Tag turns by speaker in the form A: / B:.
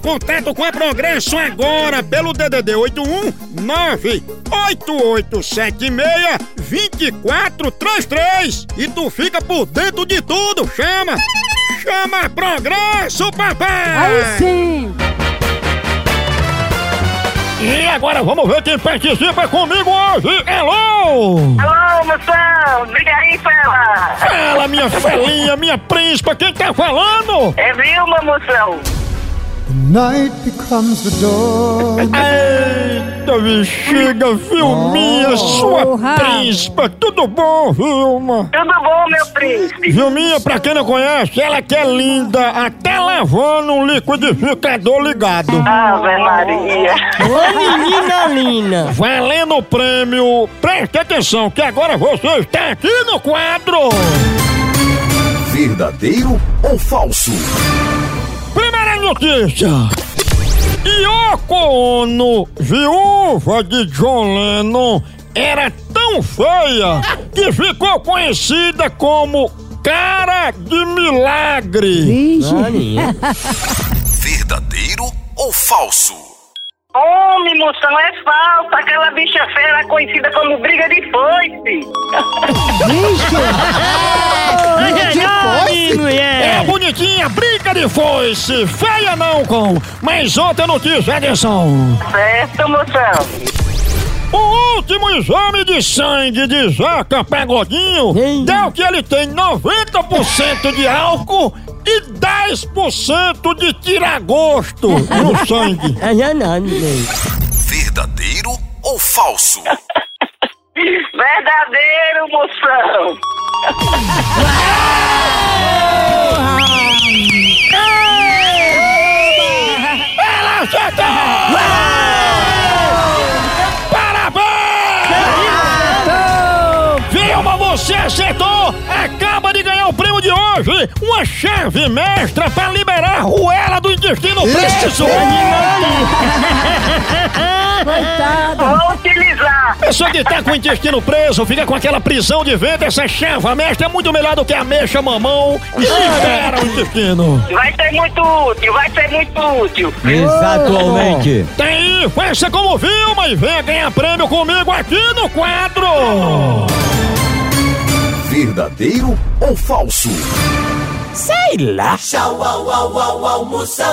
A: contato com a Progresso agora pelo DDD 81 98876 2433 e tu fica por dentro de tudo, chama! Chama Progresso, papai!
B: Aí sim!
A: E agora vamos ver quem participa comigo hoje! Alô!
C: Alô, moção! Liga aí, fela!
A: Fala, minha felinha, minha príncipa, quem tá falando?
C: É Vilma, moção!
D: Night becomes the dawn.
A: Eita, bexiga, Vilminha, sua
B: Porra.
A: príncipa, tudo bom, Vilma?
C: Tudo bom, meu príncipe?
A: Vilminha, pra quem não conhece, ela que é linda, até lavando um liquidificador ligado.
C: Ave Maria!
E: Menina Lina!
A: Valendo o prêmio, preste atenção que agora você está aqui no quadro.
F: Verdadeiro ou falso?
A: Notícia. Yoko Ono, viúva de John Lennon, era tão feia que ficou conhecida como Cara de Milagre.
F: Verdadeiro ou falso?
C: Homem, moção, é falso! Aquela bicha fera conhecida como briga de foice!
E: Ai,
A: foice, feia não, com. Mas outra notícia, atenção.
C: Certo, moção?
A: O último exame de sangue de Zeca Pagodinho
E: Ei.
A: deu que ele tem 90% de álcool e 10% de tiragosto no sangue.
E: É não,
F: Verdadeiro ou falso?
C: Verdadeiro, moção!
A: você acertou! Acaba de ganhar o prêmio de hoje! Uma chave mestra para liberar a ruela do intestino preso!
B: Coitada!
C: Vou utilizar!
A: Pessoa que tá com o intestino preso, fica com aquela prisão de ventre, essa chave mestra é muito melhor do que a mexa mamão e libera o intestino.
C: Vai ser muito útil, vai ser muito útil!
E: Exatamente!
A: Tem aí, faça como Vilma e venha ganhar prêmio comigo aqui no quadro!
F: Verdadeiro ou falso?
E: Sei lá!
G: Tchau, au, au, au, almoção.